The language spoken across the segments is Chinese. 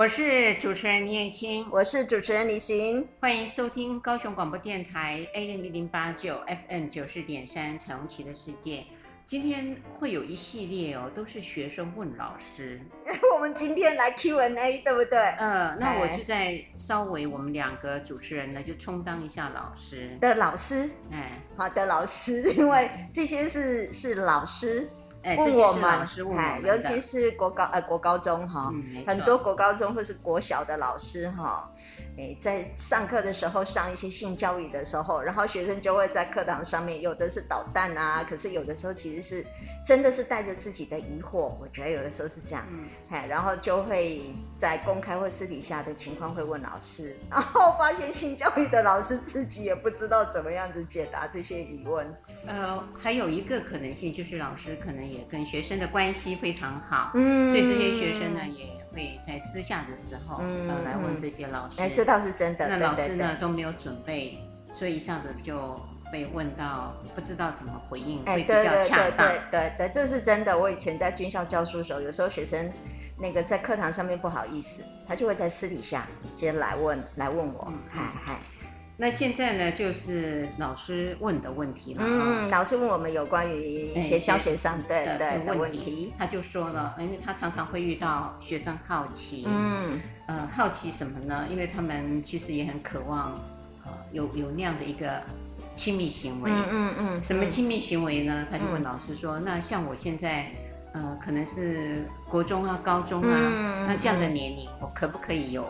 我是主持人倪彦青，我是主持人李寻，欢迎收听高雄广播电台 AM 一零八九 FM 九四点三彩虹旗的世界。今天会有一系列哦，都是学生问老师。我们今天来 Q&A，对不对？呃，那我就在稍微我们两个主持人呢，就充当一下老师的老师。哎，好的老师，因为这些是是老师。哎，问我们，哎，尤其是国高呃国高中哈，嗯、很多国高中或是国小的老师哈，哎，在上课的时候上一些性教育的时候，然后学生就会在课堂上面，有的是捣蛋啊，可是有的时候其实是真的是带着自己的疑惑，我觉得有的时候是这样，嗯，哎，然后就会在公开或私底下的情况会问老师，然后发现性教育的老师自己也不知道怎么样子解答这些疑问。呃，还有一个可能性就是老师可能。也跟学生的关系非常好，嗯，所以这些学生呢也会在私下的时候，嗯，来问这些老师。哎，这倒是真的。那老师呢都没有准备，所以一下子就被问到不知道怎么回应，会比较恰当。对对对，这是真的。我以前在军校教书的时候，有时候学生那个在课堂上面不好意思，他就会在私底下直接来问来问我，嗨嗨。那现在呢，就是老师问的问题了。嗯，老师问我们有关于一些教学上对对的问题，他就说了，因为他常常会遇到学生好奇，嗯，呃，好奇什么呢？因为他们其实也很渴望，呃，有有那样的一个亲密行为。嗯嗯嗯。什么亲密行为呢？他就问老师说：“那像我现在，呃，可能是国中啊、高中啊，那这样的年龄，我可不可以有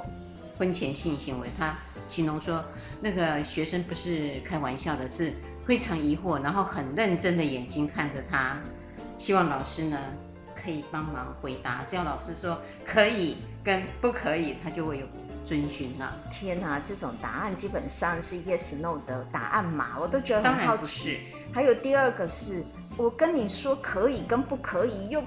婚前性行为？”他。形容说，那个学生不是开玩笑的，是非常疑惑，然后很认真的眼睛看着他，希望老师呢可以帮忙回答。只要老师说可以跟不可以，他就会有遵循了。天哪，这种答案基本上是 yes no 的答案嘛？我都觉得很好奇。还有第二个是，我跟你说可以跟不可以又。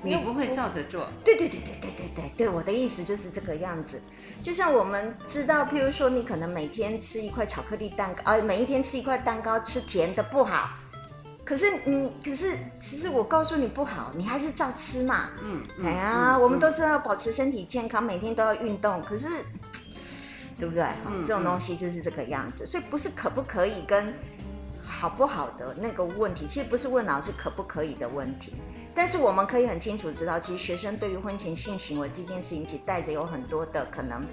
你不会照着做？对对对对对对对对，我的意思就是这个样子。就像我们知道，譬如说，你可能每天吃一块巧克力蛋糕，啊，每一天吃一块蛋糕，吃甜的不好。可是你，可是其实我告诉你不好，你还是照吃嘛。嗯，哎呀，嗯、我们都知道保持身体健康，每天都要运动。可是，对不对？嗯、这种东西就是这个样子。所以不是可不可以跟好不好的那个问题，其实不是问老师可不可以的问题。但是我们可以很清楚知道，其实学生对于婚前性行为这件事情，其实带着有很多的可能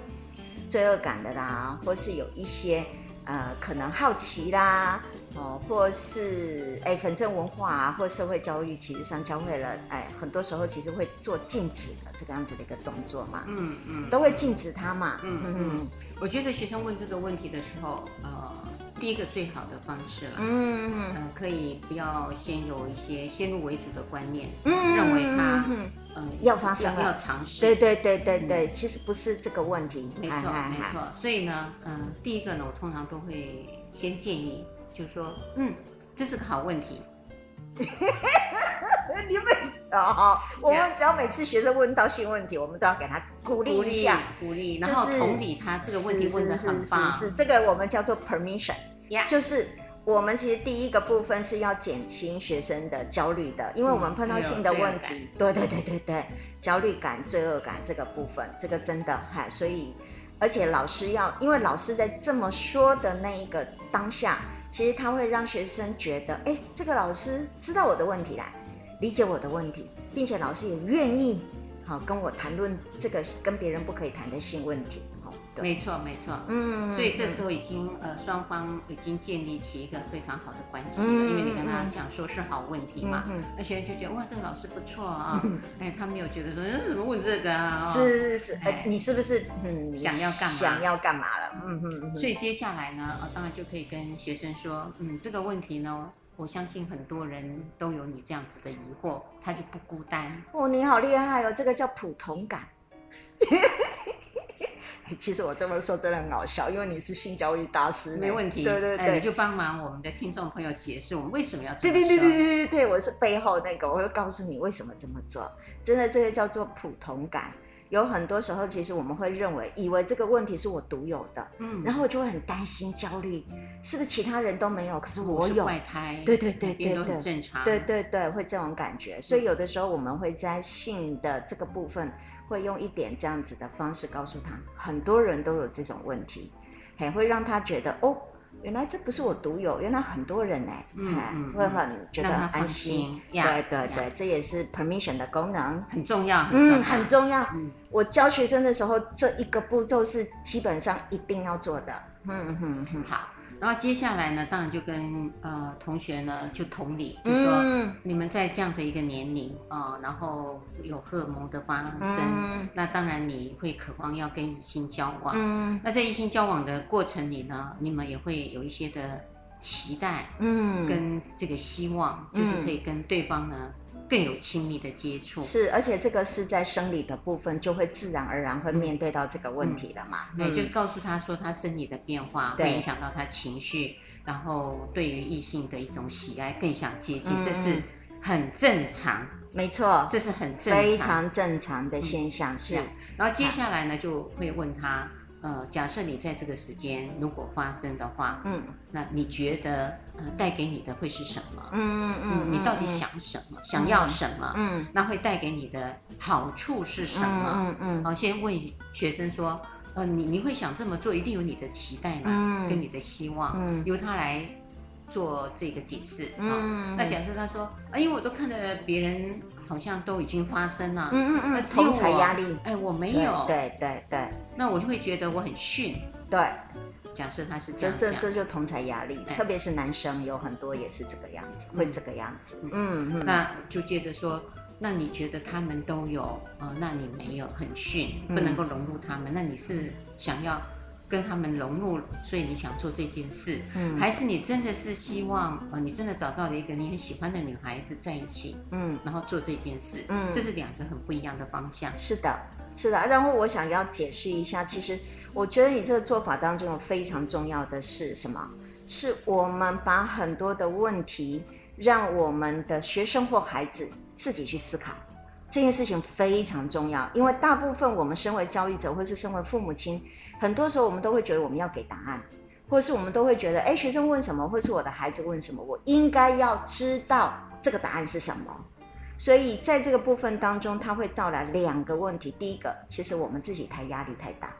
罪恶感的啦，或是有一些呃可能好奇啦，哦，或是哎反正文化啊，或社会教育，其实上教会了哎，很多时候其实会做禁止的这个样子的一个动作嘛，嗯嗯，都会禁止他嘛，嗯嗯，嗯，我觉得学生问这个问题的时候，呃。第一个最好的方式了，嗯。嗯、呃，可以不要先有一些先入为主的观念，嗯，认为他，嗯，呃、要发生要尝试，对对对对对，嗯、其实不是这个问题，没错没错，所以呢，嗯、呃，第一个呢，我通常都会先建议，就是说，嗯，这是个好问题。你们 啊，我们只要每次学生问到新问题，我们都要给他鼓励一下，鼓励，然后同理他这个问题问的很棒。是，这个我们叫做 permission，Yeah. 就是我们其实第一个部分是要减轻学生的焦虑的，因为我们碰到新的问题，对对对对对，焦虑感、罪恶感这个部分，这个真的哈，所以而且老师要，因为老师在这么说的那一个当下。其实他会让学生觉得，哎，这个老师知道我的问题来，理解我的问题，并且老师也愿意，好跟我谈论这个跟别人不可以谈的性问题。没错，没错，嗯，所以这时候已经呃双方已经建立起一个非常好的关系了，因为你跟他讲说是好问题嘛，那学生就觉得哇，这个老师不错啊，哎，他没有觉得说嗯怎么问这个啊？是是是，哎，你是不是嗯想要干嘛？想要干嘛了？嗯嗯，所以接下来呢，当然就可以跟学生说，嗯，这个问题呢，我相信很多人都有你这样子的疑惑，他就不孤单。哦，你好厉害哦，这个叫普通感。其实我这么说真的很搞笑，因为你是性教育大师，没问题。对对对，你就帮忙我们的听众朋友解释我们为什么要。对对对对对对对，我是背后那个，我会告诉你为什么这么做。真的，这个叫做普通感。有很多时候，其实我们会认为，以为这个问题是我独有的，嗯，然后我就会很担心、焦虑，是不是其他人都没有？可是我有。怪胎。对对对对对，很正常。对对对，会这种感觉。所以有的时候我们会在性的这个部分。会用一点这样子的方式告诉他，很多人都有这种问题，还会让他觉得哦。原来这不是我独有，原来很多人哎，嗯嗯，会很觉得安心。对对对，这也是 permission 的功能，很重要，嗯，很重要。嗯，我教学生的时候，这一个步骤是基本上一定要做的。嗯嗯嗯，好。然后接下来呢，当然就跟呃同学呢就同理，就说、嗯、你们在这样的一个年龄啊、呃，然后有荷尔蒙的发生，嗯、那当然你会渴望要跟异性交往。嗯，那在异性交往的过程里呢，你们也会有一些的期待，嗯，跟这个希望，嗯、就是可以跟对方呢。更有亲密的接触是，而且这个是在生理的部分，就会自然而然会面对到这个问题了嘛？对，就是告诉他说，他生理的变化会影响到他情绪，然后对于异性的一种喜爱更想接近，这是很正常，没错，这是很正常非常正常的现象是。然后接下来呢，就会问他。呃，假设你在这个时间如果发生的话，嗯，那你觉得呃带给你的会是什么？嗯嗯嗯，你到底想什么？想要什么？嗯，那会带给你的好处是什么？嗯嗯，好，先问学生说，呃，你你会想这么做，一定有你的期待嘛，跟你的希望，嗯，由他来。做这个解释，嗯，那假设他说，啊，因为我都看着别人好像都已经发生了，嗯嗯嗯，同才压力，哎，我没有，对对对，那我就会觉得我很逊，对。假设他是这样讲，这这就同才压力，特别是男生有很多也是这个样子，会这个样子，嗯。嗯，那就接着说，那你觉得他们都有，呃，那你没有，很逊，不能够融入他们，那你是想要？跟他们融入，所以你想做这件事，嗯，还是你真的是希望，呃，你真的找到了一个你很喜欢的女孩子在一起，嗯，然后做这件事，嗯，这是两个很不一样的方向。是的，是的。然后我想要解释一下，其实我觉得你这个做法当中有非常重要的是什么？是我们把很多的问题让我们的学生或孩子自己去思考，这件事情非常重要，因为大部分我们身为教育者或是身为父母亲。很多时候，我们都会觉得我们要给答案，或是我们都会觉得，哎，学生问什么，或是我的孩子问什么，我应该要知道这个答案是什么。所以在这个部分当中，它会造来两个问题。第一个，其实我们自己太压力太大，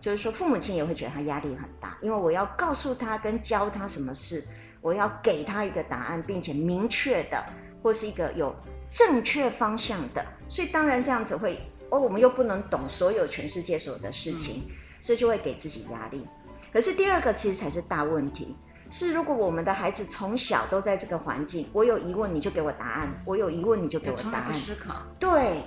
就是说父母亲也会觉得他压力很大，因为我要告诉他跟教他什么事，我要给他一个答案，并且明确的，或是一个有正确方向的。所以当然这样子会，哦，我们又不能懂所有全世界所有的事情。所以就会给自己压力，可是第二个其实才是大问题，是如果我们的孩子从小都在这个环境，我有疑问你就给我答案，我有疑问你就给我答案，思考。对，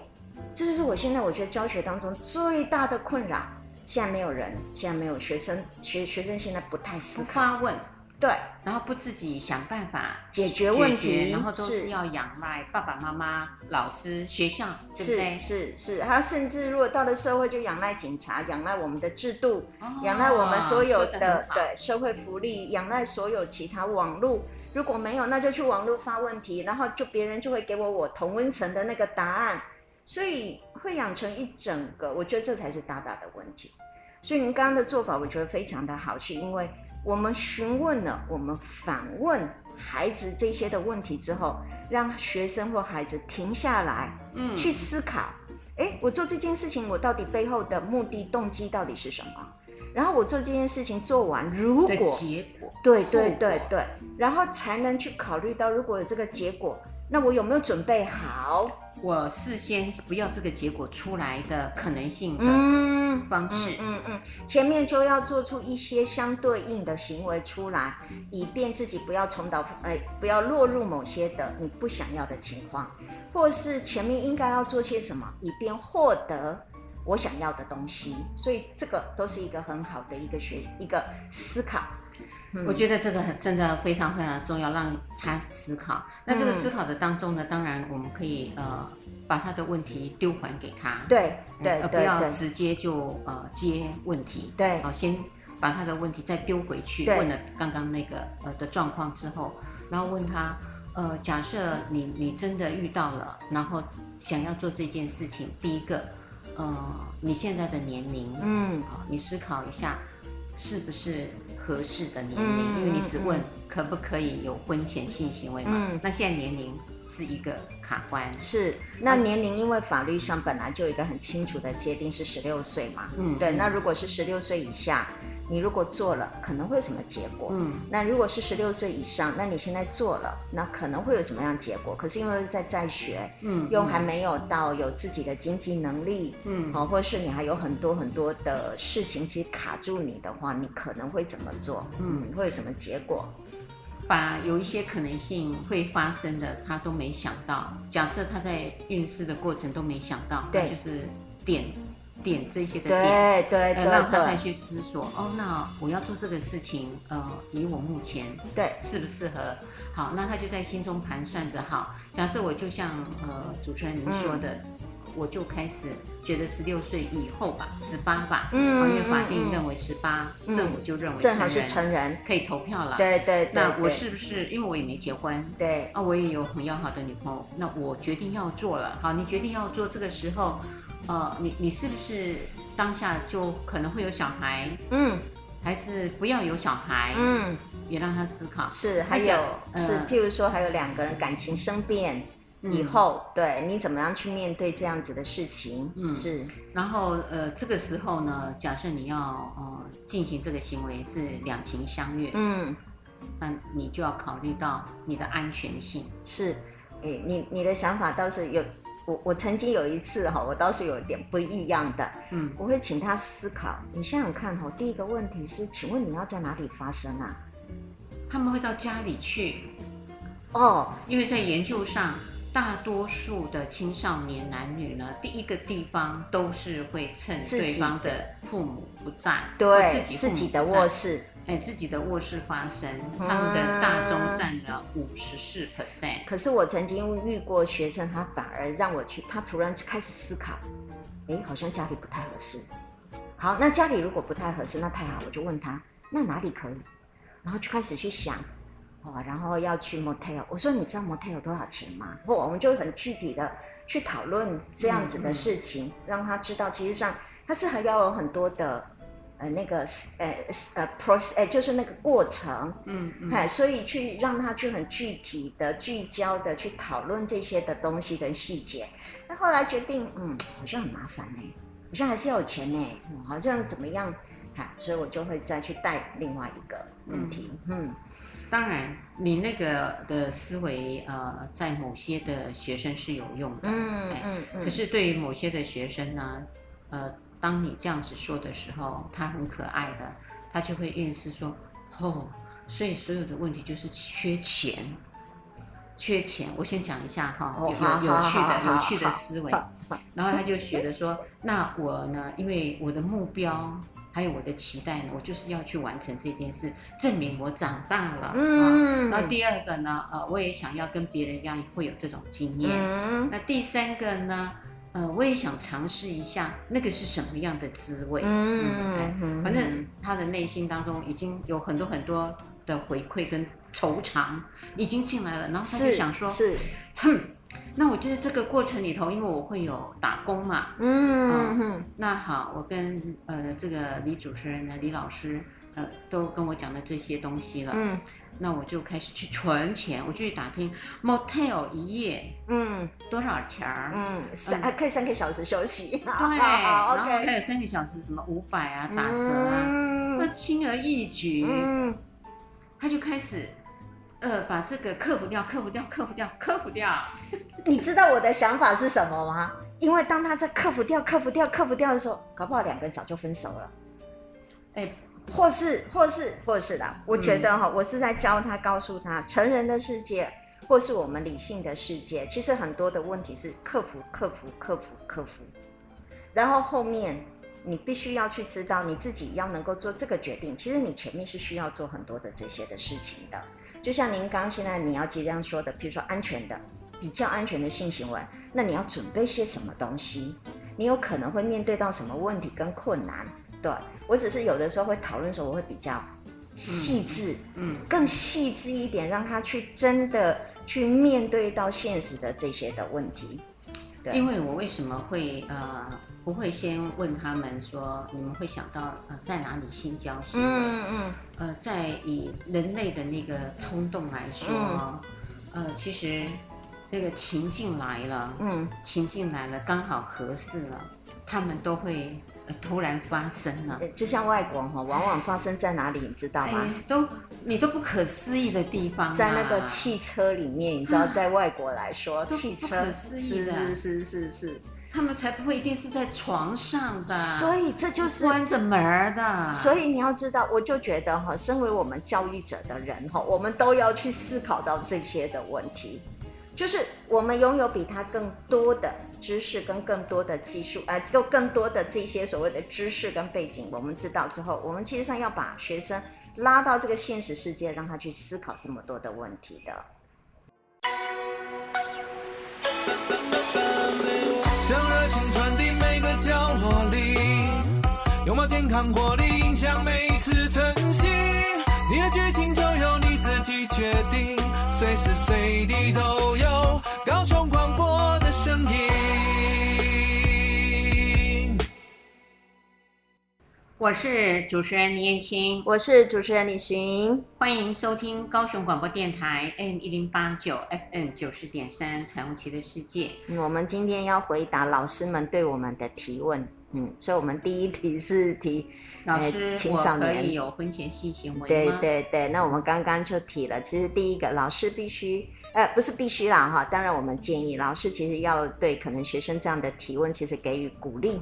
这就是我现在我觉得教学当中最大的困扰。现在没有人，现在没有学生，学学生现在不太思考，发问。对，然后不自己想办法解决问题，然后都是要仰赖爸爸妈妈、老师、学校，对不对？是是是，还有甚至如果到了社会，就仰赖警察，仰赖我们的制度，仰赖我们所有的对社会福利，仰赖所有其他网络。如果没有，那就去网络发问题，然后就别人就会给我我同温层的那个答案，所以会养成一整个，我觉得这才是大大的问题。所以您刚刚的做法，我觉得非常的好，是因为。我们询问了，我们反问孩子这些的问题之后，让学生或孩子停下来，嗯，去思考，哎，我做这件事情，我到底背后的目的动机到底是什么？然后我做这件事情做完，如果结果，对对对对，然后才能去考虑到，如果有这个结果，那我有没有准备好？我事先不要这个结果出来的可能性的方式，嗯嗯，嗯，前面就要做出一些相对应的行为出来，以便自己不要重蹈，哎，不要落入某些的你不想要的情况，或是前面应该要做些什么，以便获得我想要的东西。所以这个都是一个很好的一个学一个思考。我觉得这个很真的非常非常重要，让他思考。那这个思考的当中呢，当然我们可以呃把他的问题丢还给他，对对，而不要直接就呃接问题，对，好，先把他的问题再丢回去，问了刚刚那个呃的状况之后，然后问他呃，假设你你真的遇到了，然后想要做这件事情，第一个呃你现在的年龄，嗯，好，你思考一下是不是。合适的年龄，因为你只问可不可以有婚前性行为嘛？嗯、那现在年龄是一个卡关。是，那年龄因为法律上本来就有一个很清楚的界定是十六岁嘛。嗯，对。那如果是十六岁以下，你如果做了，可能会有什么结果？嗯，那如果是十六岁以上，那你现在做了，那可能会有什么样结果？可是因为在在学，嗯，又还没有到有自己的经济能力，嗯，好，或者是你还有很多很多的事情其实卡住你的话，你可能会怎么做？嗯，会有什么结果？把有一些可能性会发生的，他都没想到。假设他在运势的过程都没想到，对，就是点。点这些的点，对对，让他再去思索哦。那我要做这个事情，呃，以我目前对适不适合？好，那他就在心中盘算着。好，假设我就像呃主持人您说的，我就开始觉得十六岁以后吧，十八吧，嗯，因为法定认为十八，这我就认为正好是成人可以投票了。对对。那我是不是因为我也没结婚？对。啊，我也有很要好的女朋友，那我决定要做了。好，你决定要做这个时候。呃，你你是不是当下就可能会有小孩？嗯，还是不要有小孩？嗯，也让他思考。是，还有、呃、是，譬如说还有两个人感情生变以后，嗯、对你怎么样去面对这样子的事情？嗯，是。然后呃，这个时候呢，假设你要呃进行这个行为是两情相悦，嗯，那你就要考虑到你的安全性。是，诶，你你的想法倒是有。我我曾经有一次哈，我倒是有点不一样的，嗯，我会请他思考。你想想看哈，第一个问题是，请问你要在哪里发生啊？他们会到家里去，哦，因为在研究上，大多数的青少年男女呢，第一个地方都是会趁对方的父母不在，对，自己自己的卧室。哎，自己的卧室发生，他们的大宗占了五十四 percent。可是我曾经遇过学生，他反而让我去，他突然就开始思考，哎，好像家里不太合适。好，那家里如果不太合适，那太好，我就问他，那哪里可以？然后就开始去想，哦，然后要去 motel。我说，你知道 motel 多少钱吗？不我们就很具体的去讨论这样子的事情，嗯嗯、让他知道，其实上他是还要有很多的。呃，那个呃呃 process，呃，就是那个过程，嗯嗯，哎，所以去让他去很具体的、聚焦的去讨论这些的东西跟细节。那后来决定，嗯，好像很麻烦呢，好像还是要有钱呢，嗯，好像怎么样，哈，所以我就会再去带另外一个问题，嗯，嗯，当然，你那个的思维，呃，在某些的学生是有用的，嗯嗯嗯，可是对于某些的学生呢，呃。当你这样子说的时候，他很可爱的，他就会运势说，哦，所以所有的问题就是缺钱，缺钱。我先讲一下哈，有有趣的有趣的思维，然后他就学的说，那我呢，因为我的目标还有我的期待呢，我就是要去完成这件事，证明我长大了。嗯。然后第二个呢，呃，我也想要跟别人一样会有这种经验。嗯。那第三个呢？呃，我也想尝试一下那个是什么样的滋味。嗯，嗯，嗯，反正他的内心当中已经有很多很多的回馈跟惆怅已经进来了，然后他就想说，是，是哼，那我觉得这个过程里头，因为我会有打工嘛，嗯，嗯哼，那好，我跟呃这个李主持人呢，李老师，呃，都跟我讲了这些东西了，嗯。那我就开始去存钱，我就去打听 motel 一夜，嗯，多少钱儿？嗯，三还可以三个小时休息，对，然后还有三个小时什么五百啊打折啊，那轻而易举，嗯，他就开始，呃，把这个克服掉，克服掉，克服掉，克服掉。你知道我的想法是什么吗？因为当他在克服掉、克服掉、克服掉的时候，搞不好两个人早就分手了。哎。或是，或是，或是的，我觉得哈，我是在教他，告诉他，成人的世界，或是我们理性的世界，其实很多的问题是克服、克服、克服、克服。然后后面你必须要去知道，你自己要能够做这个决定。其实你前面是需要做很多的这些的事情的。就像您刚现在你要即将说的，比如说安全的、比较安全的性行为，那你要准备些什么东西？你有可能会面对到什么问题跟困难？对，我只是有的时候会讨论的时候，我会比较细致，嗯，更细致一点，让他去真的去面对到现实的这些的问题。对，因为我为什么会呃不会先问他们说，你们会想到呃在哪里性交行为？嗯嗯，呃，在以人类的那个冲动来说，嗯、呃，其实那个情境来了，嗯，情境来了，刚好合适了，他们都会突然发生了。就像外国哈，往往发生在哪里，你知道吗？都你都不可思议的地方，在那个汽车里面，你知道，在外国来说，汽车不可思议的，是是是是。他们才不会一定是在床上的，所以这就是关着门的。所以你要知道，我就觉得哈，身为我们教育者的人哈，我们都要去思考到这些的问题，就是我们拥有比他更多的知识跟更多的技术，呃，就更多的这些所谓的知识跟背景，我们知道之后，我们其实上要把学生拉到这个现实世界，让他去思考这么多的问题的。拥抱健康活力，影响每次晨曦。你的剧情就由你自己决定，随时随地都我是主持人倪燕青，我是主持人李寻，欢迎收听高雄广播电台 M 一零八九 FM 九十点三彩虹旗的世界。我们今天要回答老师们对我们的提问。嗯，所以，我们第一题是提老师，青少年可以有婚前性行为吗？对对对，那我们刚刚就提了，其实第一个老师必须，呃，不是必须啦哈，当然我们建议老师其实要对可能学生这样的提问，其实给予鼓励，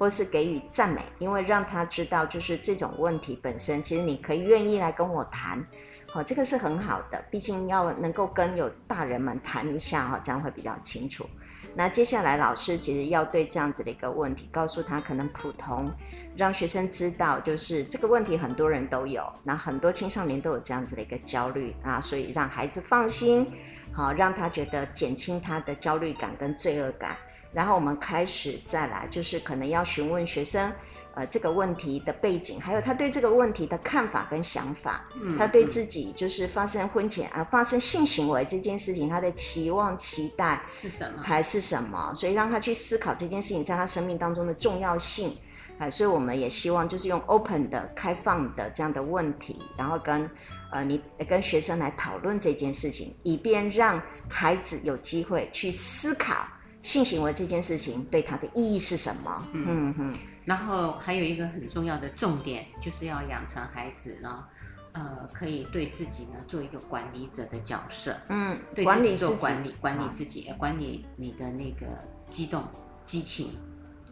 或是给予赞美，因为让他知道，就是这种问题本身，其实你可以愿意来跟我谈，好，这个是很好的，毕竟要能够跟有大人们谈一下哈，这样会比较清楚。那接下来，老师其实要对这样子的一个问题，告诉他可能普通，让学生知道，就是这个问题很多人都有，那很多青少年都有这样子的一个焦虑啊，所以让孩子放心，好，让他觉得减轻他的焦虑感跟罪恶感，然后我们开始再来，就是可能要询问学生。呃，这个问题的背景，还有他对这个问题的看法跟想法，嗯，他对自己就是发生婚前啊、呃、发生性行为这件事情，他的期望期待是什么？还是什么？所以让他去思考这件事情在他生命当中的重要性，啊、呃，所以我们也希望就是用 open 的、开放的这样的问题，然后跟呃你跟学生来讨论这件事情，以便让孩子有机会去思考。性行为这件事情对他的意义是什么？嗯嗯，然后还有一个很重要的重点，就是要养成孩子呢，呃，可以对自己呢做一个管理者的角色。嗯，对自己做管理，管理自己，管理，管理你的那个激动激情。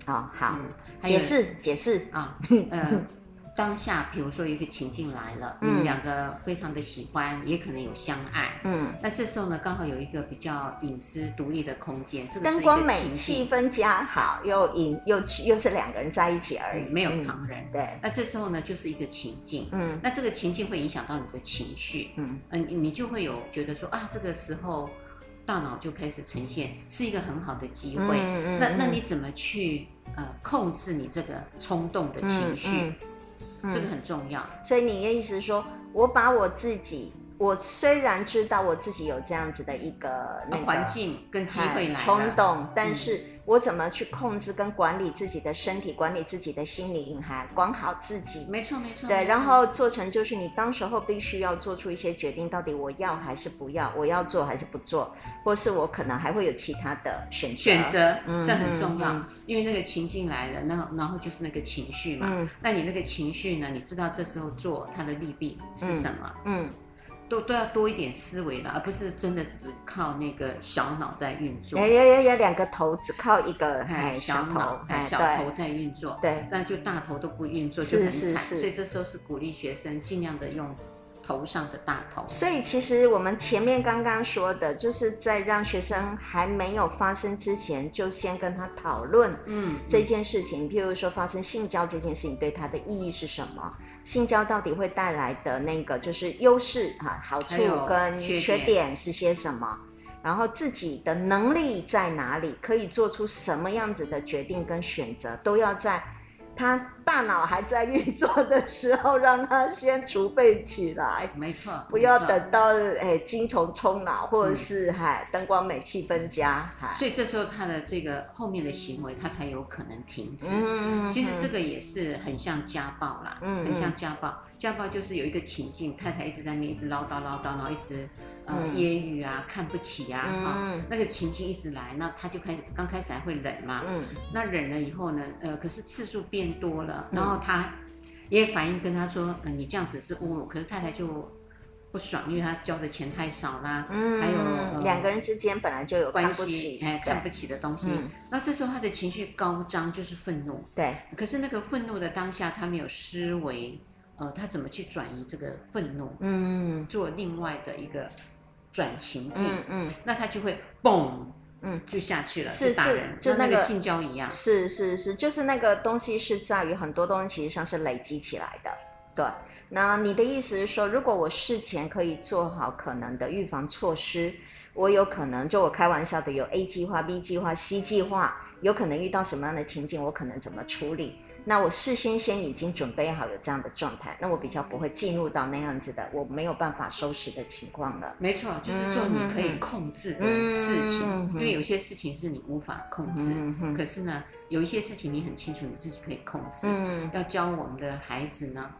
哦，好，嗯、解释解释啊，呃。当下，比如说一个情境来了，嗯、你们两个非常的喜欢，也可能有相爱。嗯，那这时候呢，刚好有一个比较隐私、独立的空间，这个灯光美，气氛佳好，又隐又又是两个人在一起而已，嗯、没有旁人。嗯、对，那这时候呢，就是一个情境。嗯，那这个情境会影响到你的情绪。嗯嗯，你就会有觉得说啊，这个时候大脑就开始呈现是一个很好的机会。嗯嗯，那那你怎么去呃控制你这个冲动的情绪？嗯嗯。这个很重要，所以你的意思是说，我把我自己，我虽然知道我自己有这样子的一个那个环境跟机会来冲动，但是。嗯我怎么去控制跟管理自己的身体，管理自己的心理隐含，管好自己？没错，没错。对，然后做成就是你当时候必须要做出一些决定，到底我要还是不要，我要做还是不做，或是我可能还会有其他的选择。选择，嗯，这很重要，嗯，因为那个情境来了，然后然后就是那个情绪嘛。嗯，那你那个情绪呢？你知道这时候做它的利弊是什么？嗯。嗯都都要多一点思维了，而不是真的只靠那个小脑在运作。有有有有两个头，只靠一个哎小脑哎小头在运作。对，那就大头都不运作，就很惨。所以这时候是鼓励学生尽量的用头上的大头。所以其实我们前面刚刚说的，就是在让学生还没有发生之前，就先跟他讨论，嗯，这件事情，譬如说发生性交这件事情对他的意义是什么。性交到底会带来的那个就是优势哈，好处跟缺点是些什么？然后自己的能力在哪里，可以做出什么样子的决定跟选择，都要在。他大脑还在运作的时候，让他先储备起来。没错，不要等到哎精虫充脑，或者是嗨灯光美、气氛佳。所以这时候他的这个后面的行为，他才有可能停止。嗯，其实这个也是很像家暴啦，嗯，很像家暴。家暴就是有一个情境，太太一直在那边一直唠叨唠叨，然后一直呃揶揄啊，看不起啊，啊，那个情境一直来，那他就开始刚开始还会忍嘛，嗯，那忍了以后呢，呃，可是次数变多了，然后他也反应跟他说，嗯，你这样子是侮辱，可是太太就。不爽，因为他交的钱太少啦，嗯，还有、呃、两个人之间本来就有关系，哎，看不起的东西。嗯、那这时候他的情绪高涨，就是愤怒。对。可是那个愤怒的当下，他没有思维，呃，他怎么去转移这个愤怒？嗯，做另外的一个转情境。嗯，嗯那他就会嘣，嗯，就下去了，是打人，就，就那个性交一样。是是是，就是那个东西是在于很多东西其实上是累积起来的，对。那你的意思是说，如果我事前可以做好可能的预防措施，我有可能就我开玩笑的有 A 计划、B 计划、C 计划，有可能遇到什么样的情境，我可能怎么处理？那我事先先已经准备好有这样的状态，那我比较不会进入到那样子的我没有办法收拾的情况了。没错，就是做你可以控制的事情，嗯、因为有些事情是你无法控制，嗯、可是呢，有一些事情你很清楚你自己可以控制。嗯、要教我们的孩子呢。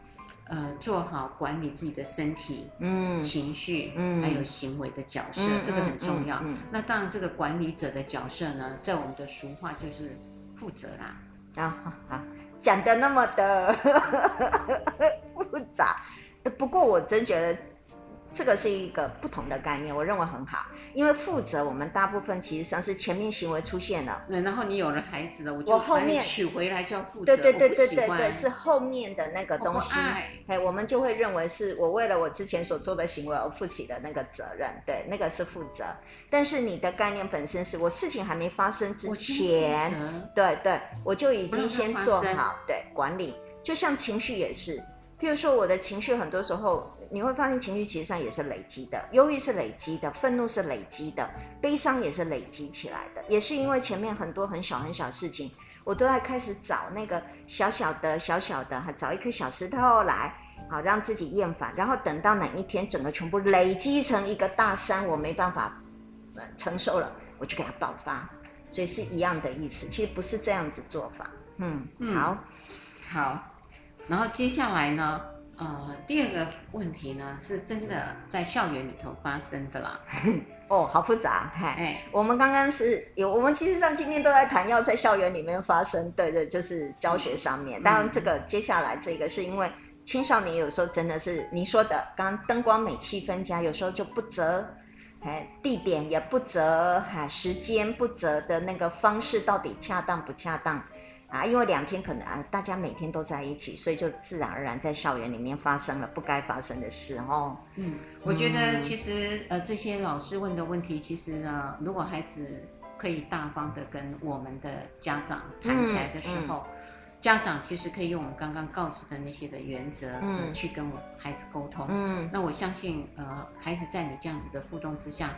呃，做好管理自己的身体、嗯，情绪，嗯，还有行为的角色，嗯、这个很重要。嗯嗯嗯、那当然，这个管理者的角色呢，在我们的俗话就是负责啦。啊，好，好，讲的那么的 复杂，不过我真觉得。这个是一个不同的概念，我认为很好，因为负责我们大部分其实上是前面行为出现了，然后你有了孩子了，我就把你取回来叫负责，对对对对对对，是后面的那个东西，哎，我们就会认为是我为了我之前所做的行为而负起的那个责任，对，那个是负责。但是你的概念本身是我事情还没发生之前，对对，我就已经先做好，对，管理，就像情绪也是，譬如说我的情绪很多时候。你会发现情绪其实上也是累积的，忧郁是累积的，愤怒是累积的，悲伤也是累积起来的，也是因为前面很多很小很小的事情，我都在开始找那个小小的小小的，哈，找一颗小石头来，好让自己厌烦，然后等到哪一天整个全部累积成一个大山，我没办法承受了，我就给它爆发，所以是一样的意思，其实不是这样子做法，嗯，嗯好，好，然后接下来呢？呃，第二个问题呢，是真的在校园里头发生的啦。哦，好复杂，嗨，哎，我们刚刚是有，我们其实上今天都在谈要在校园里面发生，对对，就是教学上面。当然，这个接下来这个是因为青少年有时候真的是你说的，刚刚灯光美、气氛佳，有时候就不择，哎，地点也不择，哈，时间不择的那个方式到底恰当不恰当？啊，因为两天可能啊，大家每天都在一起，所以就自然而然在校园里面发生了不该发生的事哦。嗯，我觉得其实呃，这些老师问的问题，其实呢，如果孩子可以大方的跟我们的家长谈起来的时候，嗯嗯、家长其实可以用我们刚刚告知的那些的原则，嗯、呃，去跟我孩子沟通。嗯，那我相信呃，孩子在你这样子的互动之下。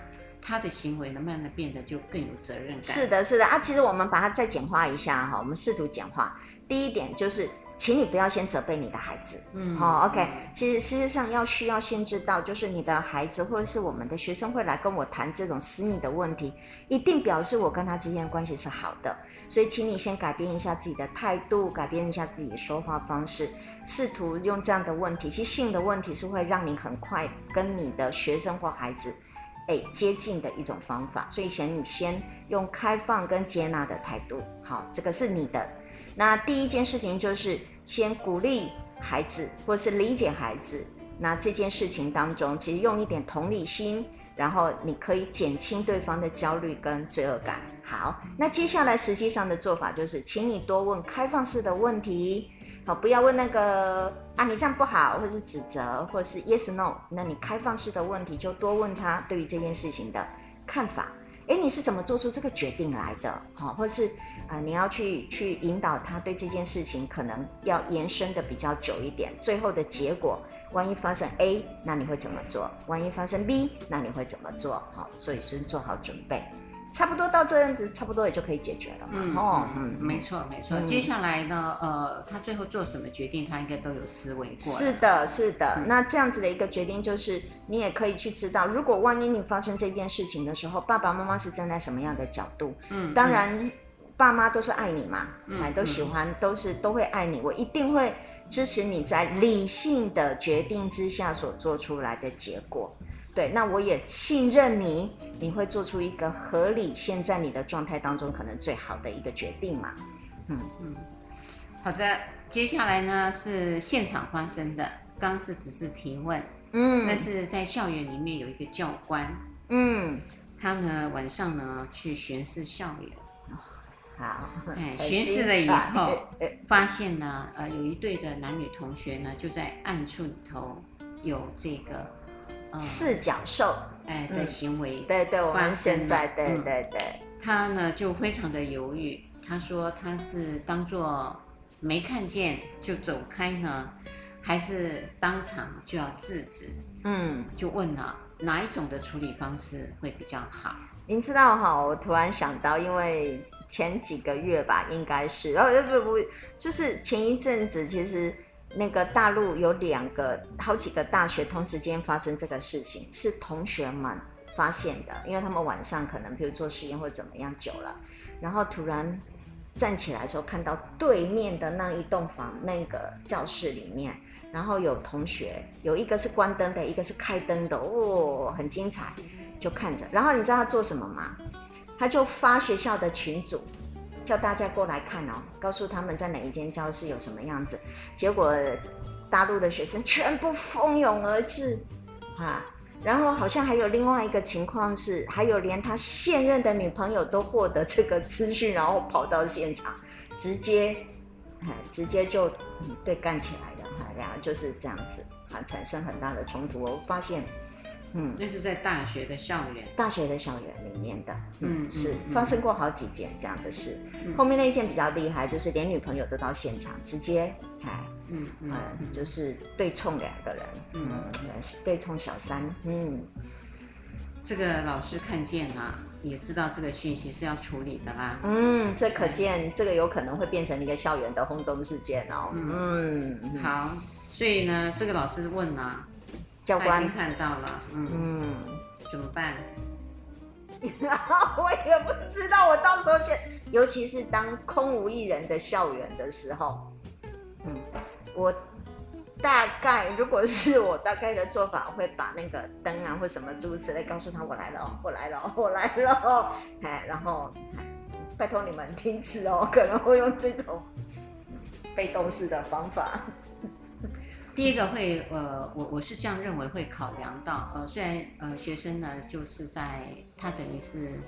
他的行为能慢慢变得就更有责任感。是的，是的啊。其实我们把它再简化一下哈，我们试图简化。第一点就是，请你不要先责备你的孩子。嗯，好，OK。其实，事实上要需要先知道，就是你的孩子或者是我们的学生会来跟我谈这种私密的问题，一定表示我跟他之间的关系是好的。所以，请你先改变一下自己的态度，改变一下自己的说话方式，试图用这样的问题。其实性的问题是会让你很快跟你的学生或孩子。接近的一种方法，所以请你先用开放跟接纳的态度，好，这个是你的。那第一件事情就是先鼓励孩子，或是理解孩子。那这件事情当中，其实用一点同理心，然后你可以减轻对方的焦虑跟罪恶感。好，那接下来实际上的做法就是，请你多问开放式的问题。好，不要问那个啊，你这样不好，或者是指责，或者是 yes no。那你开放式的问题就多问他对于这件事情的看法。诶，你是怎么做出这个决定来的？好，或者是啊，你要去去引导他对这件事情可能要延伸的比较久一点。最后的结果，万一发生 A，那你会怎么做？万一发生 B，那你会怎么做？好，所以是做好准备。差不多到这样子，差不多也就可以解决了嘛。嗯哦，嗯，没错没错。嗯、接下来呢，呃，他最后做什么决定，他应该都有思维过。是的，是的。嗯、那这样子的一个决定，就是你也可以去知道，如果万一你发生这件事情的时候，爸爸妈妈是站在什么样的角度？嗯，当然，嗯、爸妈都是爱你嘛，哎、嗯，都喜欢，都是都会爱你。我一定会支持你在理性的决定之下所做出来的结果。对，那我也信任你，你会做出一个合理，现在你的状态当中可能最好的一个决定嘛。嗯。嗯，好的，接下来呢是现场发生的，刚是只是提问，嗯，但是在校园里面有一个教官，嗯，他呢晚上呢去巡视校园。好，哎，巡视了以后，发现呢，呃，有一对的男女同学呢，就在暗处里头有这个，呃，四角兽，哎的行为，对对，我们现在，对对对，他呢就非常的犹豫，他说他是当做没看见就走开呢，还是当场就要制止？嗯，就问了哪一种的处理方式会比较好？您知道哈，我突然想到，因为。前几个月吧，应该是，然后不不，就是前一阵子，其实那个大陆有两个、好几个大学同时间发生这个事情，是同学们发现的，因为他们晚上可能比如做实验或怎么样久了，然后突然站起来的时候，看到对面的那一栋房那个教室里面，然后有同学，有一个是关灯的，一个是开灯的，哦，很精彩，就看着，然后你知道他做什么吗？他就发学校的群组，叫大家过来看哦，告诉他们在哪一间教室有什么样子。结果大陆的学生全部蜂拥而至，啊，然后好像还有另外一个情况是，还有连他现任的女朋友都获得这个资讯，然后跑到现场，直接，哎，直接就嗯对干起来的，哈，然后就是这样子，啊，产生很大的冲突。我发现。嗯，那是在大学的校园，大学的校园里面的，嗯，嗯是、嗯、发生过好几件这样的事。嗯、后面那一件比较厉害，就是连女朋友都到现场，直接，哎，嗯嗯，嗯，就是对冲两个人，嗯，对冲小三，嗯，这个老师看见啊，也知道这个讯息是要处理的啦，嗯，这可见这个有可能会变成一个校园的轰动事件哦，嗯，嗯。好，所以呢，这个老师问啊。教官已经看到了，嗯，嗯，怎么办？我也不知道，我到时候去，尤其是当空无一人的校园的时候，嗯，我大概如果是我大概的做法，会把那个灯啊或什么诸如此类告诉他，我来了，我来了，我来了，哎，然后拜托你们停止哦，可能会用这种被动式的方法。第一个会，呃，我我是这样认为会考量到，呃，虽然呃学生呢就是在他等于是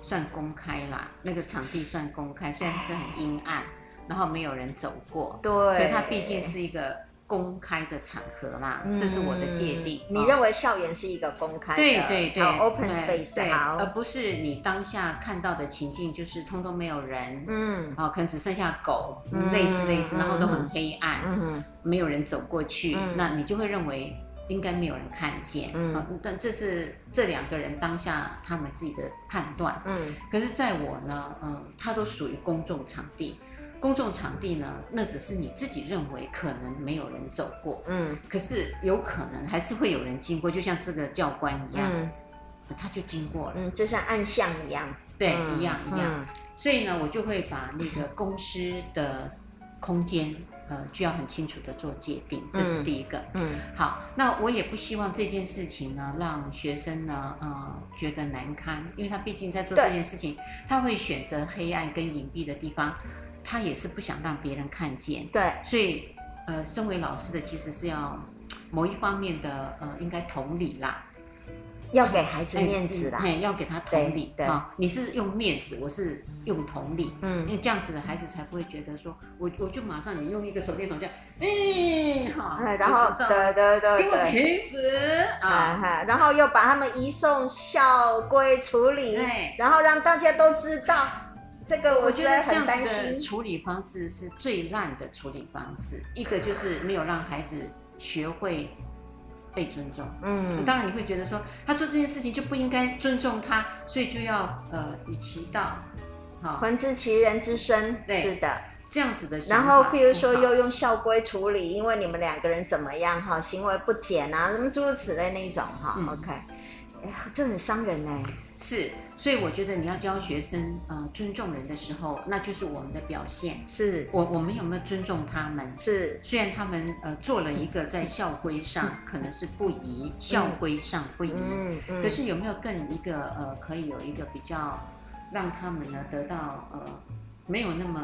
算公开啦，那个场地算公开，虽然是很阴暗，然后没有人走过，对，可它毕竟是一个。公开的场合啦，这是我的界定。你认为校园是一个公开的？对对对，open space，好，而不是你当下看到的情境，就是通通没有人，嗯，哦，可能只剩下狗，类似类似，然后都很黑暗，嗯，没有人走过去，那你就会认为应该没有人看见，嗯，但这是这两个人当下他们自己的判断，嗯，可是在我呢，嗯，它都属于公众场地。公众场地呢，那只是你自己认为可能没有人走过，嗯，可是有可能还是会有人经过，就像这个教官一样，嗯，他就经过了，嗯，就像暗巷一样，对，一样一样，所以呢，我就会把那个公司的空间，呃，就要很清楚的做界定，这是第一个，嗯，好，那我也不希望这件事情呢，让学生呢，呃，觉得难堪，因为他毕竟在做这件事情，他会选择黑暗跟隐蔽的地方。他也是不想让别人看见，对，所以，呃，身为老师的其实是要某一方面的，呃，应该同理啦，要给孩子面子啦，哎，要给他同理，对，你是用面子，我是用同理，嗯，因为这样子的孩子才不会觉得说，我我就马上你用一个手电筒这样，嗯，好，然后对对对，给我停止啊，然后又把他们移送校规处理，对，然后让大家都知道。这个我觉得这样子的处理方式是最烂的处理方式。一个就是没有让孩子学会被尊重。嗯，当然你会觉得说他做这件事情就不应该尊重他，所以就要呃以其道，好还治其人之身。对，是的，这样子的。然后譬如说又用校规处理，因为你们两个人怎么样哈，行为不检啊，什么诸如此类那一种哈。OK，哎，这很伤人呢。是，所以我觉得你要教学生呃尊重人的时候，那就是我们的表现。是我我们有没有尊重他们？是，虽然他们呃做了一个在校规上可能是不宜，校规上不宜，嗯嗯，可是有没有更一个呃可以有一个比较让他们呢得到呃没有那么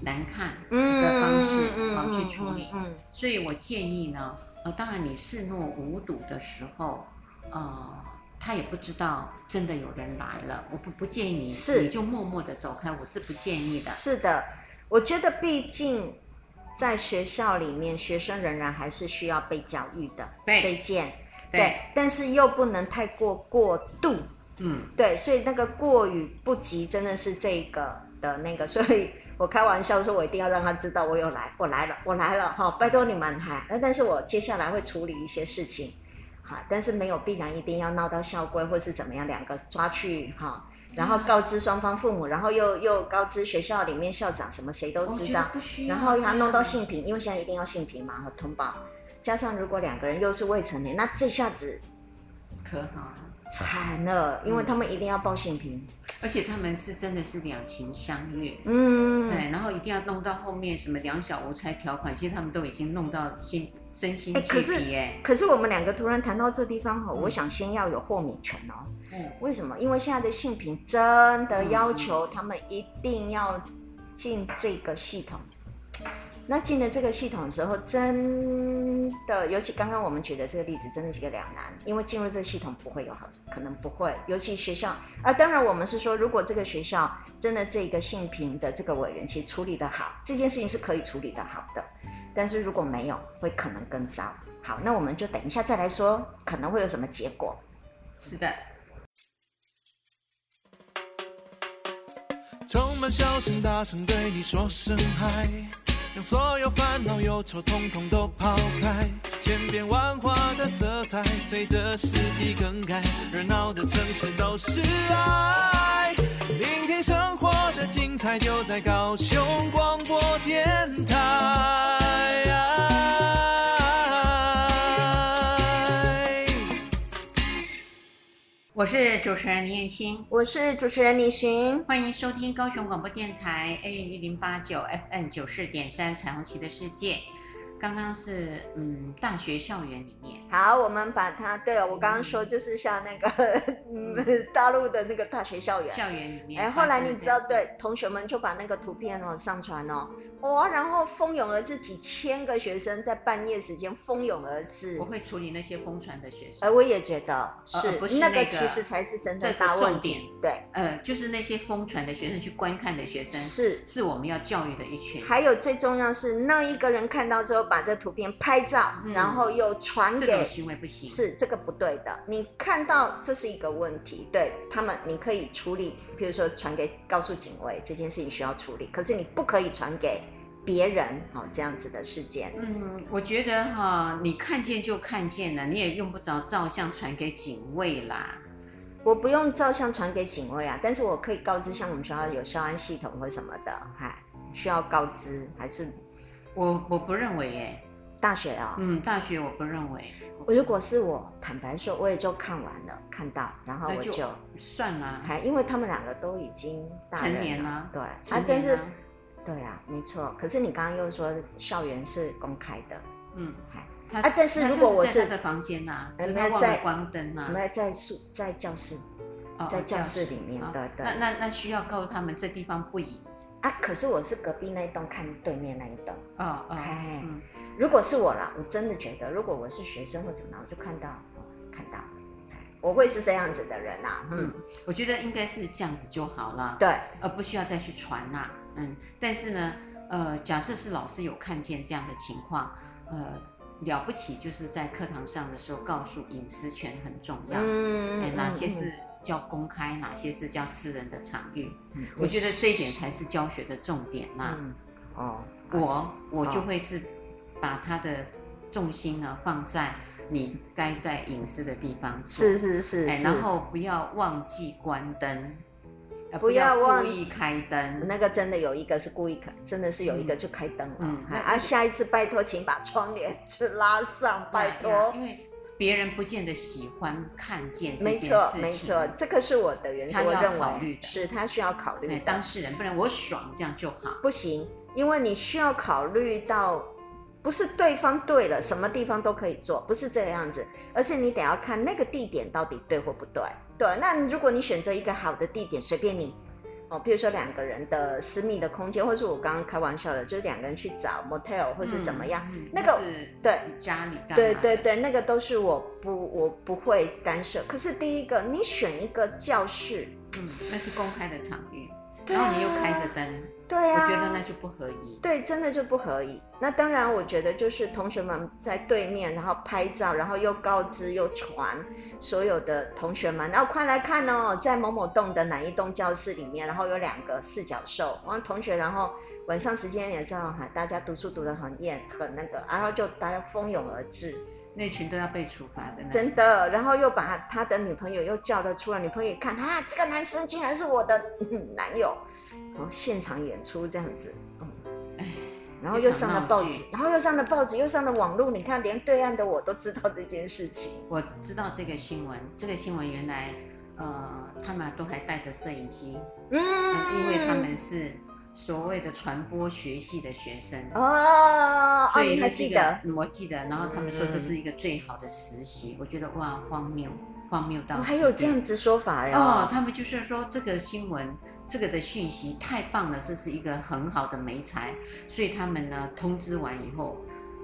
难看的方式好去处理？嗯，所以我建议呢，呃，当然你视若无睹的时候，呃。他也不知道真的有人来了，我不不建议你，是你就默默的走开，我是不建议的。是的，我觉得毕竟在学校里面，学生仍然还是需要被教育的。对这一件对，对，但是又不能太过过度。嗯，对，所以那个过与不及，真的是这个的那个，所以我开玩笑说，我一定要让他知道我有来，我来了，我来了，哈，拜托你们哈。但是我接下来会处理一些事情。好，但是没有必然一定要闹到校规或是怎么样，两个抓去哈，然后告知双方父母，然后又又告知学校里面校长什么谁都知道，然后他弄到性平，因为现在一定要性平嘛和通报，加上如果两个人又是未成年，那这下子可好惨了，因为他们一定要报性平，而且他们是真的是两情相悦，嗯，对，然后一定要弄到后面什么两小无猜条款，其实他们都已经弄到性。身心俱疲，可是，可是我们两个突然谈到这地方哈，我想先要有豁免权哦。嗯，为什么？因为现在的性平真的要求他们一定要进这个系统。那进了这个系统的时候，真的，尤其刚刚我们举的这个例子，真的是个两难。因为进入这个系统不会有好处，可能不会。尤其学校啊，当然我们是说，如果这个学校真的这个性平的这个委员其实处理得好，这件事情是可以处理得好的。但是如果没有，会可能更糟。好，那我们就等一下再来说，可能会有什么结果。是的。充满笑声，大声对你说声嗨，让所有烦恼忧愁统统都抛开，千变万化的色彩随着四季更改，热闹的城市都是爱。聆听生活的精彩，就在高雄广播电台。我是主持人林燕青，我是主持人李寻，欢迎收听高雄广播电台 AM 一零八九 FN 九四点三彩虹旗的世界。刚刚是嗯，大学校园里面。好，我们把它对了，我刚刚说就是像那个嗯，大陆的那个大学校园，校园里面。哎，后来你知道，对，同学们就把那个图片哦上传哦。哇、哦！然后蜂拥而至，几千个学生在半夜时间蜂拥而至。我会处理那些疯传的学生。呃，我也觉得是，呃、不是那个，那个其实才是真的大问题。对，呃，就是那些疯传的学生去观看的学生，是是我们要教育的一群。还有最重要是，那一个人看到之后把这图片拍照，嗯、然后又传给，这种行为不行，是这个不对的。你看到这是一个问题，对他们你可以处理，比如说传给告诉警卫这件事情需要处理，可是你不可以传给。别人哦，这样子的事件，嗯，我觉得哈，你看见就看见了，你也用不着照相传给警卫啦。我不用照相传给警卫啊，但是我可以告知，像我们学校有校安系统或什么的，哈，需要告知还是？我我不认为耶，大学啊、哦，嗯，大学我不认为。我如果是我，坦白说，我也就看完了，看到，然后我就，就算了，还因为他们两个都已经大成年了，对，成年了。啊对啊，没错。可是你刚刚又说校园是公开的，嗯，还他啊，但是如果我是在他的房间呐、没有在关灯啊？有没有在宿在教室？哦、在教室里面，的、哦、那那那需要告诉他们这地方不宜啊。可是我是隔壁那一栋看对面那一栋。哦哦。哎、嗯，如果是我啦，我真的觉得，如果我是学生或怎么样，我就看到看到，我会是这样子的人呐、啊。嗯，我觉得应该是这样子就好了。对，而不需要再去传呐、啊。嗯，但是呢，呃，假设是老师有看见这样的情况，呃，了不起就是在课堂上的时候告诉隐私权很重要，嗯，欸、哪些是叫公开、嗯，哪些是叫私人的场域，嗯，我觉得这一点才是教学的重点呐、嗯。哦，我我就会是把他的重心呢放在你该在隐私的地方做，是是是，哎、欸，然后不要忘记关灯。不要忘故意开灯，那个真的有一个是故意开，真的是有一个就开灯了。嗯，啊，下一次拜托，请把窗帘去拉上，拜托。因为别别人不见得喜欢看见这件事情。没错，没错，这个是我的原则。我认为是他需要考虑的。当事人不然我爽这样就好，不行，因为你需要考虑到，不是对方对了，什么地方都可以做，不是这个样子，而是你得要看那个地点到底对或不对。对，那如果你选择一个好的地点，随便你。哦，比如说两个人的私密的空间，或是我刚刚开玩笑的，就是两个人去找 motel 或是怎么样，嗯、那个对家里对对对，那个都是我不我不会干涉。可是第一个，你选一个教室，嗯，那是公开的场域，然后你又开着灯。对啊，我觉得那就不合宜。对，真的就不合宜。那当然，我觉得就是同学们在对面，然后拍照，然后又告知又传所有的同学们，然后快来看哦，在某某栋的哪一栋教室里面，然后有两个四脚兽，然后同学，然后晚上时间也知道哈，大家读书读得很厌，很那个，然后就大家蜂拥而至，那群都要被处罚的。真的，然后又把他的女朋友又叫了出来，女朋友一看啊，这个男生竟然是我的 男友。然后现场演出这样子，嗯，然后又上了报纸，然后又上了报纸，又上了网络。你看，连对岸的我都知道这件事情。我知道这个新闻，这个新闻原来，呃，他们都还带着摄影机，嗯，因为他们是所谓的传播学系的学生哦，所以他记得，我记得。然后他们说这是一个最好的实习，我觉得哇，荒谬，荒谬到还有这样子说法呀？哦，他们就是说这个新闻。这个的讯息太棒了，这是一个很好的媒材，所以他们呢通知完以后，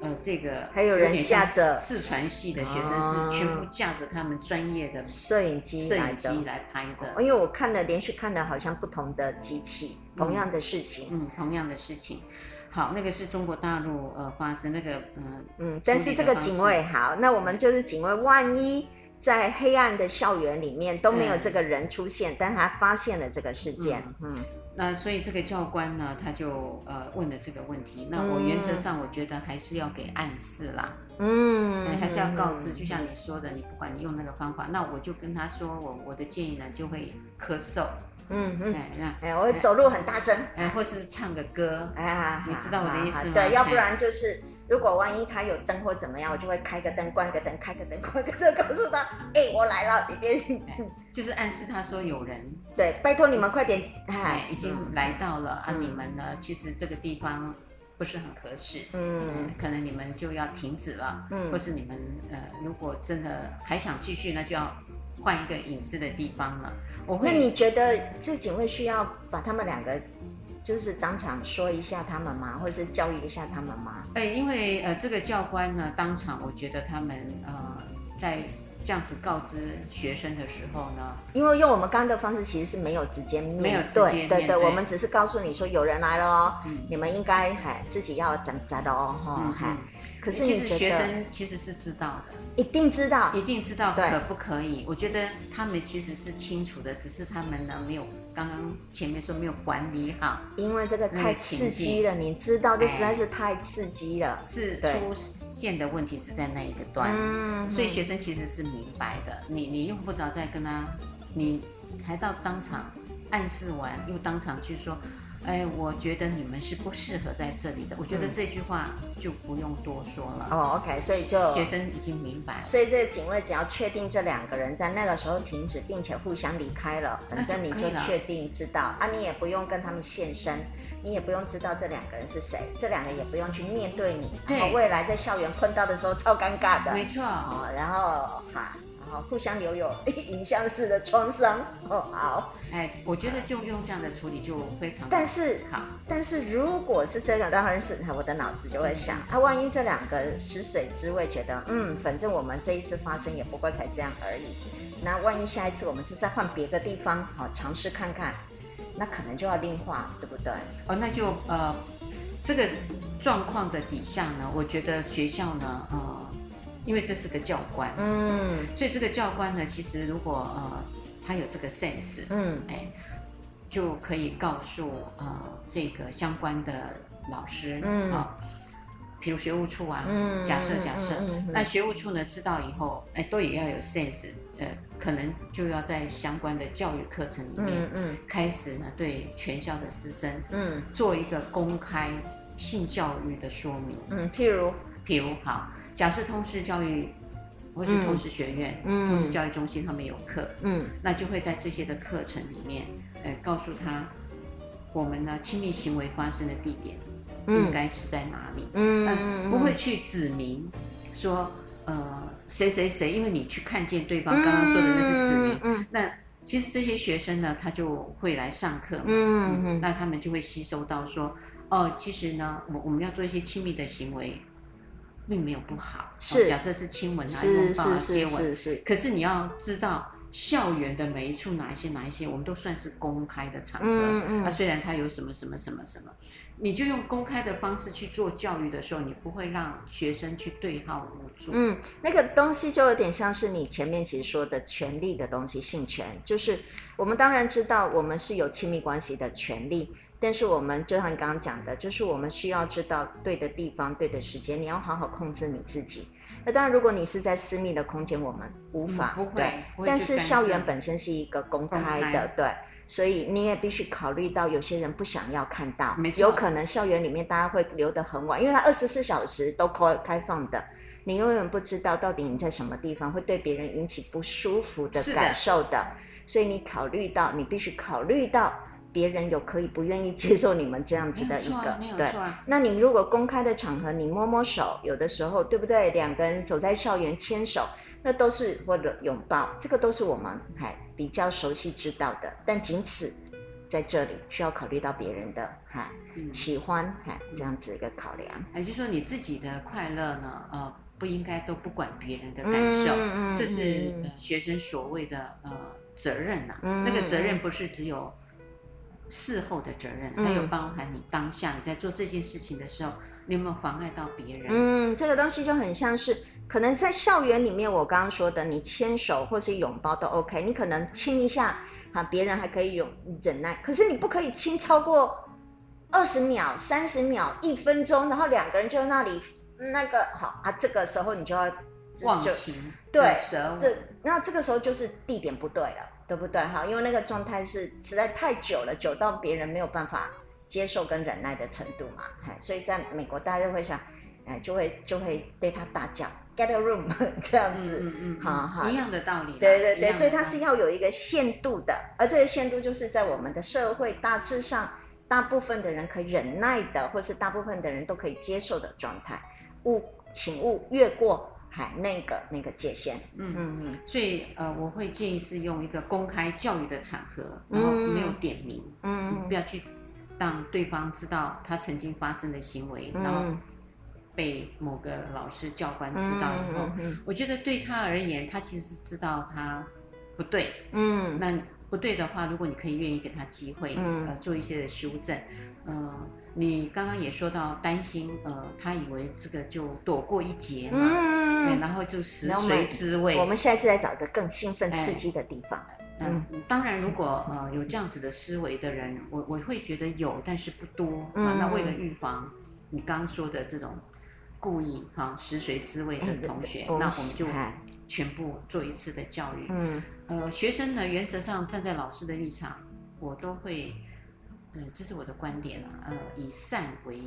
呃，这个还有人架着四传系的学生是全部架着他们专业的摄影机摄影机来拍的。因为我看了连续看了好像不同的机器，同样的事情，嗯，同样的事情。好，那个是中国大陆呃发生那个嗯嗯，但是这个警卫好，那我们就是警卫，万一。在黑暗的校园里面都没有这个人出现，但他发现了这个事件。嗯，嗯，那所以这个教官呢，他就呃问了这个问题。那我原则上我觉得还是要给暗示啦，嗯，还是要告知。就像你说的，你不管你用那个方法，那我就跟他说，我我的建议呢就会咳嗽，嗯嗯，那哎，我会走路很大声，哎，或是唱个歌，哎，你知道我的意思吗？对，要不然就是。如果万一他有灯或怎么样，我就会开个灯，关个灯，开个灯，关个灯，告诉他，哎、欸，我来了，你别，就是暗示他说有人，对，拜托你们快点，哎，已经来到了、嗯、啊，你们呢，其实这个地方不是很合适，嗯，嗯，可能你们就要停止了，嗯，或是你们呃，如果真的还想继续，那就要换一个隐私的地方了。我会，那你觉得这警卫需要把他们两个？就是当场说一下他们吗？或者是教育一下他们吗？哎，因为呃，这个教官呢，当场我觉得他们呃，在这样子告知学生的时候呢，因为用我们刚刚的方式，其实是没有直接面对，没有直接面对，对对，我们只是告诉你说有人来了哦，嗯、你们应该还自己要怎么的哦，哈、嗯，还。可是其实学生其实是知道的，一定知道，一定知道可不可以？我觉得他们其实是清楚的，只是他们呢没有。刚刚前面说没有管理好，因为这个太刺激了，你知道，这实在是太刺激了。是出现的问题是在那一个段，嗯，所以学生其实是明白的。你你用不着再跟他，你还到当场暗示完，又当场去说。哎，我觉得你们是不适合在这里的。我觉得这句话就不用多说了。哦，OK，所以就学生已经明白了。所以这个警卫只要确定这两个人在那个时候停止，并且互相离开了，反正你就确定知道啊，你也不用跟他们现身，你也不用知道这两个人是谁，这两个也不用去面对你，然后未来在校园碰到的时候超尴尬的。没错。哦，然后哈。互相留有影像式的创伤哦，好，哎，我觉得就用这样的处理就非常好。但是好，但是如果是这样，当然是我的脑子就会想，啊，万一这两个食水之味，觉得嗯，反正我们这一次发生也不过才这样而已，那万一下一次我们是再换别的地方，好尝试看看，那可能就要另化，对不对？哦，那就呃，这个状况的底下呢，我觉得学校呢，呃。因为这是个教官，嗯，所以这个教官呢，其实如果呃他有这个 sense，嗯，哎，就可以告诉呃这个相关的老师，嗯。啊，比如学务处啊，嗯，假设假设，那学务处呢知道以后，哎，都也要有 sense，呃，可能就要在相关的教育课程里面，嗯，开始呢对全校的师生，嗯，做一个公开性教育的说明，嗯，譬如，譬如好。假设通识教育或是通识学院、嗯，通识教育中心，他们有课，嗯，那就会在这些的课程里面，呃，告诉他，我们呢亲密行为发生的地点应该是在哪里，嗯，呃、不会去指明说，呃，谁谁谁，因为你去看见对方刚刚说的那是指明，嗯，嗯那其实这些学生呢，他就会来上课嘛，嗯，嗯，那他们就会吸收到说，哦，其实呢，我我们要做一些亲密的行为。并没有不好，是、哦、假设是亲吻啊、拥抱啊、接吻，是。可是你要知道，校园的每一处哪一些哪一些，我们都算是公开的场合。嗯嗯。那、啊、虽然它有什么什么什么什么，你就用公开的方式去做教育的时候，你不会让学生去对号入座。嗯，那个东西就有点像是你前面其实说的权利的东西，性权，就是我们当然知道我们是有亲密关系的权利。但是我们就像你刚刚讲的，就是我们需要知道对的地方、对的时间，你要好好控制你自己。那当然，如果你是在私密的空间，我们无法、嗯、不会。但是校园本身是一个公开的，对，所以你也必须考虑到有些人不想要看到，有可能校园里面大家会留得很晚，因为它二十四小时都开开放的，你永远不知道到底你在什么地方会对别人引起不舒服的感受的，的所以你考虑到，你必须考虑到。别人有可以不愿意接受你们这样子的一个，对，那你如果公开的场合，你摸摸手，有的时候对不对？两个人走在校园牵手，那都是或者拥抱，这个都是我们还比较熟悉知道的。但仅此在这里需要考虑到别人的哈、嗯、喜欢哈这样子一个考量。也就是说，你自己的快乐呢，呃，不应该都不管别人的感受，嗯、这是、呃、学生所谓的呃责任呐。那个责任不是只有。事后的责任，还有包含你当下你在做这件事情的时候，你有没有妨碍到别人？嗯，这个东西就很像是，可能在校园里面，我刚刚说的，你牵手或是拥抱都 OK，你可能亲一下，哈，别人还可以有忍耐，可是你不可以亲超过二十秒、三十秒、一分钟，然后两个人就在那里那个好啊，这个时候你就要忘情，对，对，那这个时候就是地点不对了。对不对？哈，因为那个状态是实在太久了，久到别人没有办法接受跟忍耐的程度嘛，所以在美国大家就会想，哎，就会就会对他大叫 “get a room” 这样子，嗯嗯，好好，一样的道理，对对对，所以它是要有一个限度的，而这个限度就是在我们的社会大致上，大部分的人可以忍耐的，或是大部分的人都可以接受的状态，勿请勿越过。海那个那个界限，嗯嗯嗯，所以呃，我会建议是用一个公开教育的场合，然后没有点名，嗯，嗯。不要去让对方知道他曾经发生的行为，嗯、然后被某个老师教官知道以后，我觉得对他而言，他其实是知道他不对，嗯，那不对的话，如果你可以愿意给他机会，嗯，呃，做一些的修正，嗯、呃。你刚刚也说到担心，呃，他以为这个就躲过一劫嘛，嗯、对，然后就食髓知味。我们现在是在找一个更兴奋刺激的地方。哎、嗯，当然，如果呃有这样子的思维的人，我我会觉得有，但是不多。嗯、啊，那为了预防你刚刚说的这种故意哈食髓知味的同学，嗯、那我们就全部做一次的教育。嗯，呃，学生呢，原则上站在老师的立场，我都会。对，这是我的观点啊，呃，以善为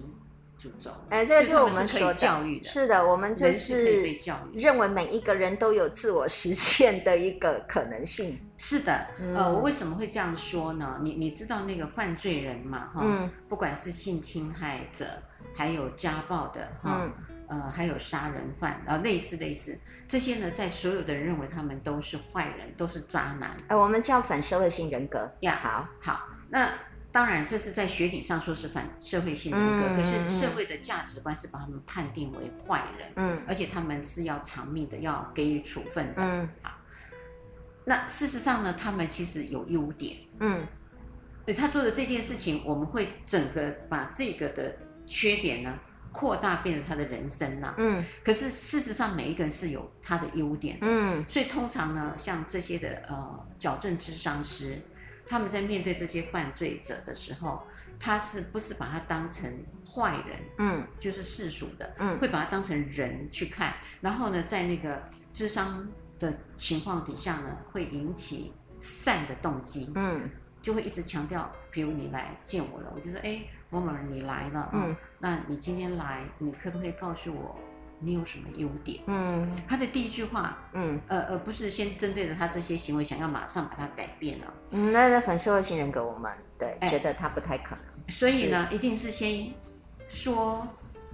主轴。哎，这个就是我们说的教育的，是的，我们就是认为每一个人都有自我实现的一个可能性。是的，嗯、呃，我为什么会这样说呢？你你知道那个犯罪人嘛？哈、嗯，不管是性侵害者，还有家暴的，哈、嗯，呃，还有杀人犯，呃，类似类似这些呢，在所有的人认为他们都是坏人，都是渣男。呃，我们叫反社会性人格。呀，好，好，那。当然，这是在学理上说是反社会性人格，嗯，可是社会的价值观是把他们判定为坏人，嗯，而且他们是要偿命的，要给予处分的，嗯，好。那事实上呢，他们其实有优点，嗯，对他做的这件事情，我们会整个把这个的缺点呢扩大，变成他的人生呐，嗯。可是事实上，每一个人是有他的优点，嗯，所以通常呢，像这些的呃矫正智商师。他们在面对这些犯罪者的时候，他是不是把他当成坏人？嗯，就是世俗的，嗯，会把他当成人去看。然后呢，在那个智商的情况底下呢，会引起善的动机，嗯，就会一直强调，比如你来见我了，我就说，哎，某某人你来了，嗯，那你今天来，你可不可以告诉我，你有什么优点？嗯，他的第一句话，嗯，呃而，不是先针对着他这些行为，想要马上把它改变了。嗯，那是反社会性人格，我们对、欸、觉得他不太可能。所以呢，一定是先说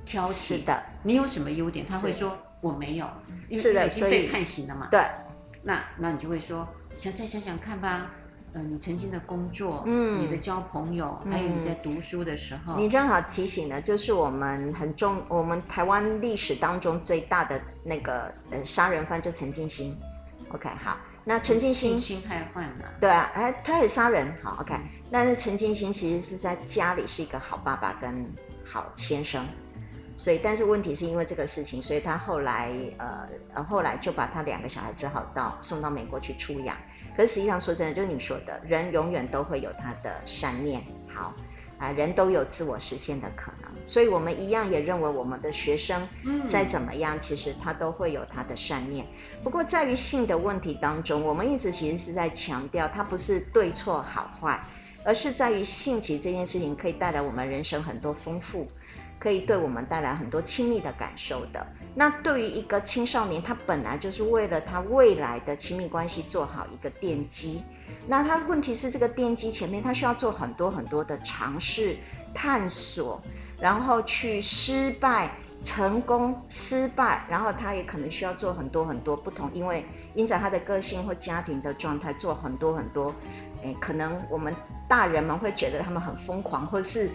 挑起的，你有什么优点？他会说我没有，因为是，已经被判刑了嘛。对，那那你就会说，想再想想看吧。呃，你曾经的工作，嗯，你的交朋友，嗯、还有你在读书的时候，你正好提醒了，就是我们很重，我们台湾历史当中最大的那个呃杀人犯就陈进兴。OK，好，那陈进兴性侵害犯了，对啊，哎，他也杀人，好，OK，但是陈进兴其实是在家里是一个好爸爸跟好先生，所以但是问题是因为这个事情，所以他后来呃呃后来就把他两个小孩只好到送到美国去出养。可是实际上说真的，就是你说的，人永远都会有他的善念，好啊，人都有自我实现的可能，所以我们一样也认为我们的学生，嗯，再怎么样，其实他都会有他的善念。不过在于性的问题当中，我们一直其实是在强调，它不是对错好坏，而是在于性其实这件事情可以带来我们人生很多丰富。可以对我们带来很多亲密的感受的。那对于一个青少年，他本来就是为了他未来的亲密关系做好一个奠基。那他问题是，这个奠基前面他需要做很多很多的尝试、探索，然后去失败、成功、失败，然后他也可能需要做很多很多不同，因为因着他的个性或家庭的状态，做很多很多。诶，可能我们大人们会觉得他们很疯狂，或是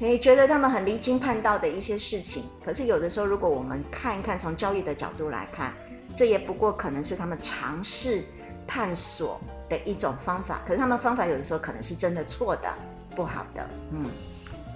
诶觉得他们很离经叛道的一些事情。可是有的时候，如果我们看一看，从教育的角度来看，这也不过可能是他们尝试探索的一种方法。可是他们方法有的时候可能是真的错的，不好的，嗯。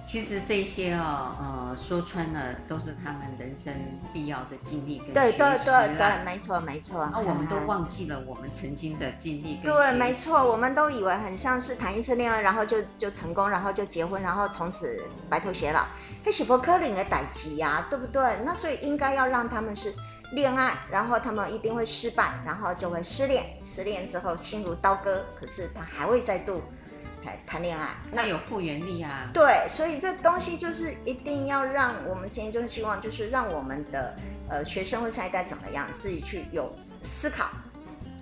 其实这些哦，呃，说穿了都是他们人生必要的经历跟。对对对对，没错没错。啊，我们都忘记了我们曾经的经历。对，没错，我们都以为很像是谈一次恋爱，然后就就成功，然后就结婚，然后从此白头偕老。嘿，许伯克林的代志呀，对不对？那所以应该要让他们是恋爱，然后他们一定会失败，然后就会失恋，失恋之后心如刀割，可是他还会再度。谈恋爱，那有复原力啊。对，所以这东西就是一定要让我们今天就是希望，就是让我们的呃学生或下一代怎么样，自己去有思考，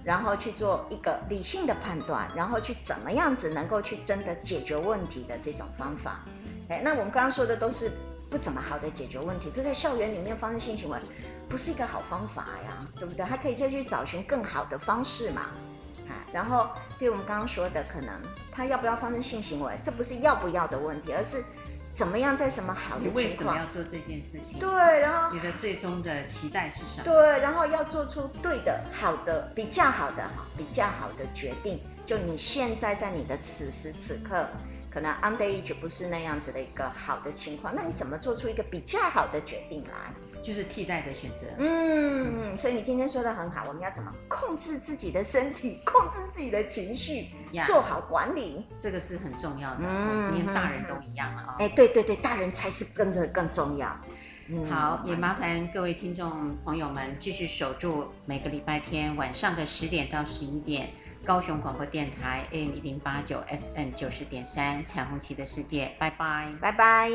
然后去做一个理性的判断，然后去怎么样子能够去真的解决问题的这种方法。哎，那我们刚刚说的都是不怎么好的解决问题，就在校园里面发生性行为，不是一个好方法呀，对不对？还可以再去找寻更好的方式嘛。啊然后，比如我们刚刚说的，可能他要不要发生性行为，这不是要不要的问题，而是怎么样在什么好的情况，你为什么要做这件事情？对，然后你的最终的期待是什么？对，然后要做出对的、好的、比较好的哈、比较好的决定。就你现在在你的此时此刻。可能 underage 不是那样子的一个好的情况，那你怎么做出一个比较好的决定来？就是替代的选择。嗯，所以你今天说的很好，我们要怎么控制自己的身体，控制自己的情绪，呀做好管理，这个是很重要的。嗯，连大人都一样了啊。哎、欸，对对对，大人才是跟着更重要。嗯、好，也麻烦各位听众朋友们继续守住每个礼拜天晚上的十点到十一点。高雄广播电台 AM 一零八九 FM 九十点三，彩虹旗的世界，拜拜，拜拜。